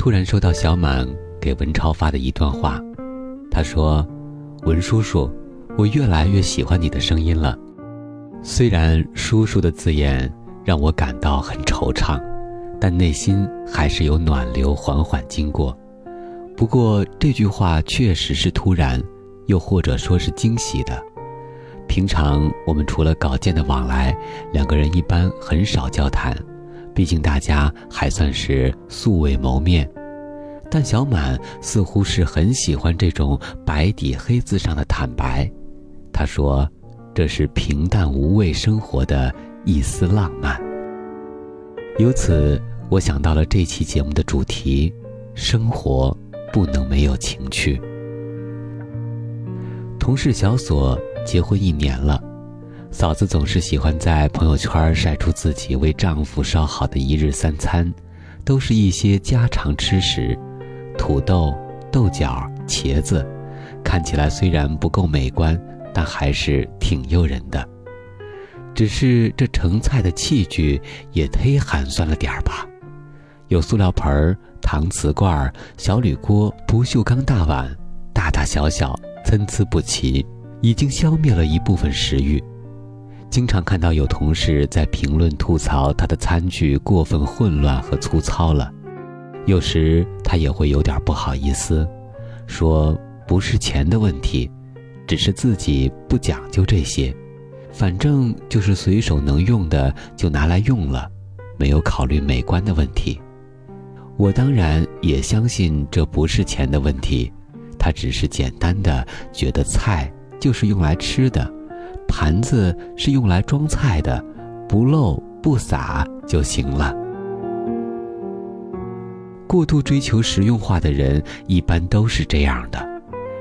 突然收到小满给文超发的一段话，他说：“文叔叔，我越来越喜欢你的声音了。虽然‘叔叔’的字眼让我感到很惆怅，但内心还是有暖流缓缓经过。”不过这句话确实是突然，又或者说是惊喜的。平常我们除了稿件的往来，两个人一般很少交谈，毕竟大家还算是素未谋面。但小满似乎是很喜欢这种白底黑字上的坦白，他说：“这是平淡无味生活的一丝浪漫。”由此，我想到了这期节目的主题：生活。不能没有情趣。同事小锁结婚一年了，嫂子总是喜欢在朋友圈晒出自己为丈夫烧好的一日三餐，都是一些家常吃食，土豆、豆角、茄子，看起来虽然不够美观，但还是挺诱人的。只是这盛菜的器具也忒寒酸了点儿吧？有塑料盆。搪瓷罐、小铝锅、不锈钢大碗，大大小小，参差不齐，已经消灭了一部分食欲。经常看到有同事在评论吐槽他的餐具过分混乱和粗糙了，有时他也会有点不好意思，说不是钱的问题，只是自己不讲究这些，反正就是随手能用的就拿来用了，没有考虑美观的问题。我当然也相信这不是钱的问题，他只是简单的觉得菜就是用来吃的，盘子是用来装菜的，不漏不洒就行了。过度追求实用化的人一般都是这样的，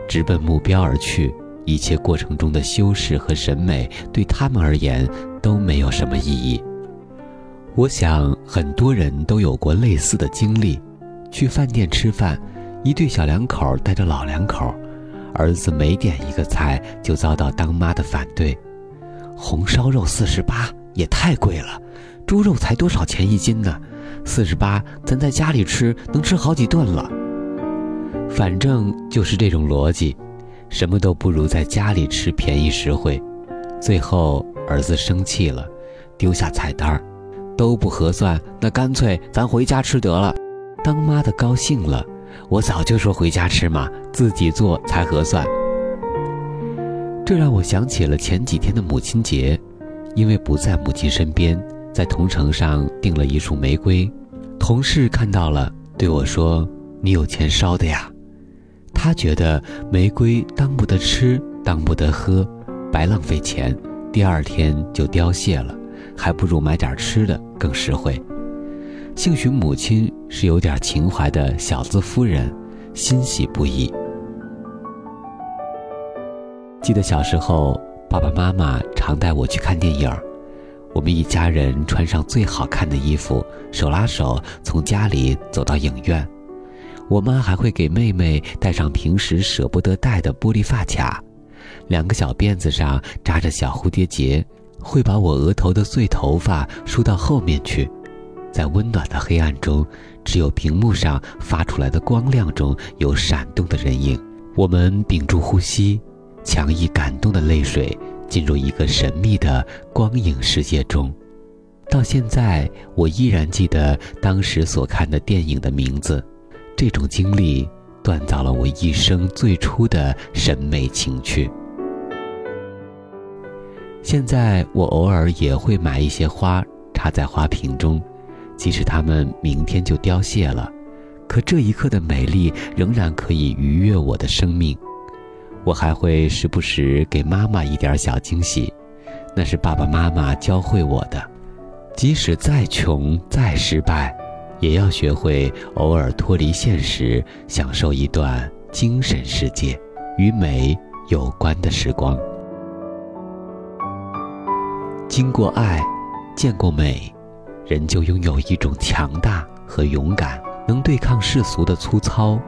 直奔目标而去，一切过程中的修饰和审美对他们而言都没有什么意义。我想很多人都有过类似的经历：去饭店吃饭，一对小两口带着老两口，儿子每点一个菜就遭到当妈的反对。红烧肉四十八也太贵了，猪肉才多少钱一斤呢？四十八，咱在家里吃能吃好几顿了。反正就是这种逻辑，什么都不如在家里吃便宜实惠。最后儿子生气了，丢下菜单儿。都不合算，那干脆咱回家吃得了。当妈的高兴了，我早就说回家吃嘛，自己做才合算。这让我想起了前几天的母亲节，因为不在母亲身边，在同城上订了一束玫瑰。同事看到了，对我说：“你有钱烧的呀。”他觉得玫瑰当不得吃，当不得喝，白浪费钱，第二天就凋谢了。还不如买点吃的更实惠。兴许母亲是有点情怀的小资夫人，欣喜不已。记得小时候，爸爸妈妈常带我去看电影，我们一家人穿上最好看的衣服，手拉手从家里走到影院。我妈还会给妹妹戴上平时舍不得戴的玻璃发卡，两个小辫子上扎着小蝴蝶结。会把我额头的碎头发梳到后面去，在温暖的黑暗中，只有屏幕上发出来的光亮中有闪动的人影。我们屏住呼吸，强抑感动的泪水，进入一个神秘的光影世界中。到现在，我依然记得当时所看的电影的名字。这种经历锻造了我一生最初的审美情趣。现在我偶尔也会买一些花插在花瓶中，即使它们明天就凋谢了，可这一刻的美丽仍然可以愉悦我的生命。我还会时不时给妈妈一点小惊喜，那是爸爸妈妈教会我的。即使再穷再失败，也要学会偶尔脱离现实，享受一段精神世界与美有关的时光。经过爱，见过美，人就拥有一种强大和勇敢，能对抗世俗的粗糙。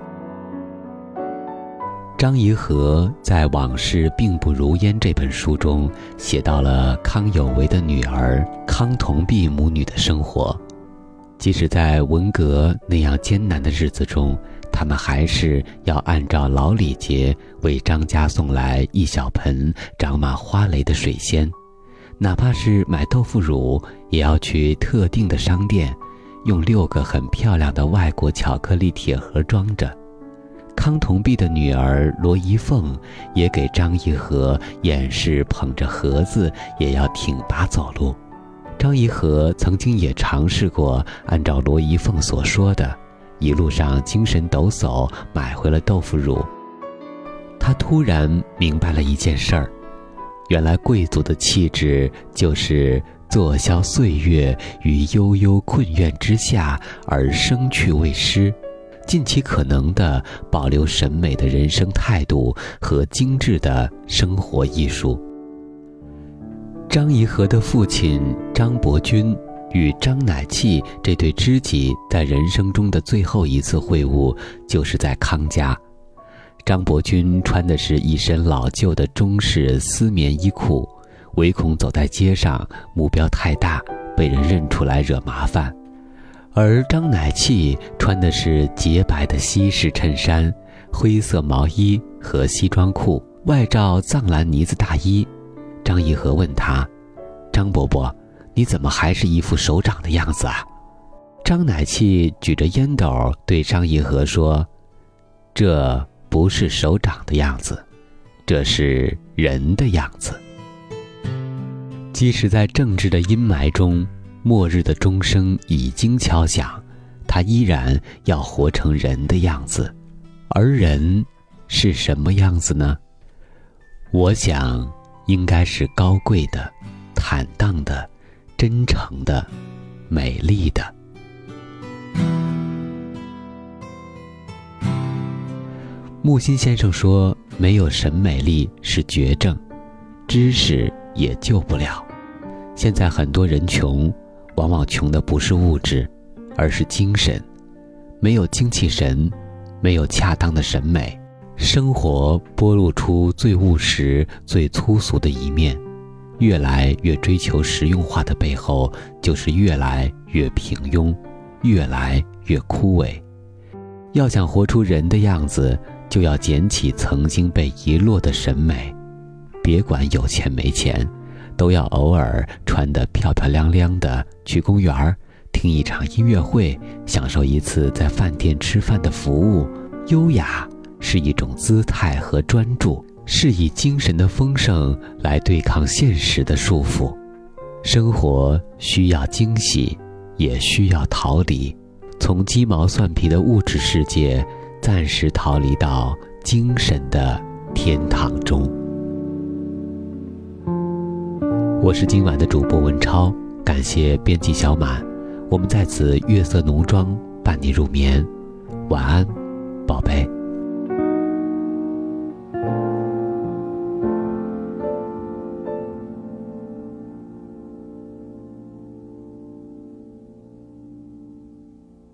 张颐和在《往事并不如烟》这本书中写到了康有为的女儿康同弼母女的生活，即使在文革那样艰难的日子中，他们还是要按照老礼节为张家送来一小盆长满花蕾的水仙，哪怕是买豆腐乳，也要去特定的商店，用六个很漂亮的外国巧克力铁盒装着。康同弼的女儿罗一凤也给张一和演示捧着盒子也要挺拔走路。张一和曾经也尝试过按照罗一凤所说的，一路上精神抖擞买回了豆腐乳。他突然明白了一件事儿：原来贵族的气质就是坐消岁月于悠悠困怨之下，而生趣未失。尽其可能地保留审美的人生态度和精致的生活艺术。张怡和的父亲张伯钧与张乃器这对知己在人生中的最后一次会晤，就是在康家。张伯钧穿的是一身老旧的中式丝棉衣裤，唯恐走在街上目标太大，被人认出来惹麻烦。而张乃器穿的是洁白的西式衬衫、灰色毛衣和西装裤，外罩藏蓝呢子大衣。张颐和问他：“张伯伯，你怎么还是一副首长的样子啊？”张乃器举着烟斗对张颐和说：“这不是手掌的样子，这是人的样子。即使在政治的阴霾中。”末日的钟声已经敲响，他依然要活成人的样子，而人是什么样子呢？我想，应该是高贵的、坦荡的、真诚的、美丽的。木心先生说：“没有审美力是绝症，知识也救不了。”现在很多人穷。往往穷的不是物质，而是精神。没有精气神，没有恰当的审美，生活剥露出最务实、最粗俗的一面。越来越追求实用化的背后，就是越来越平庸，越来越枯萎。要想活出人的样子，就要捡起曾经被遗落的审美。别管有钱没钱。都要偶尔穿得漂漂亮亮的去公园儿，听一场音乐会，享受一次在饭店吃饭的服务。优雅是一种姿态和专注，是以精神的丰盛来对抗现实的束缚。生活需要惊喜，也需要逃离，从鸡毛蒜皮的物质世界暂时逃离到精神的天堂中。我是今晚的主播文超，感谢编辑小满，我们在此月色浓妆伴你入眠，晚安，宝贝。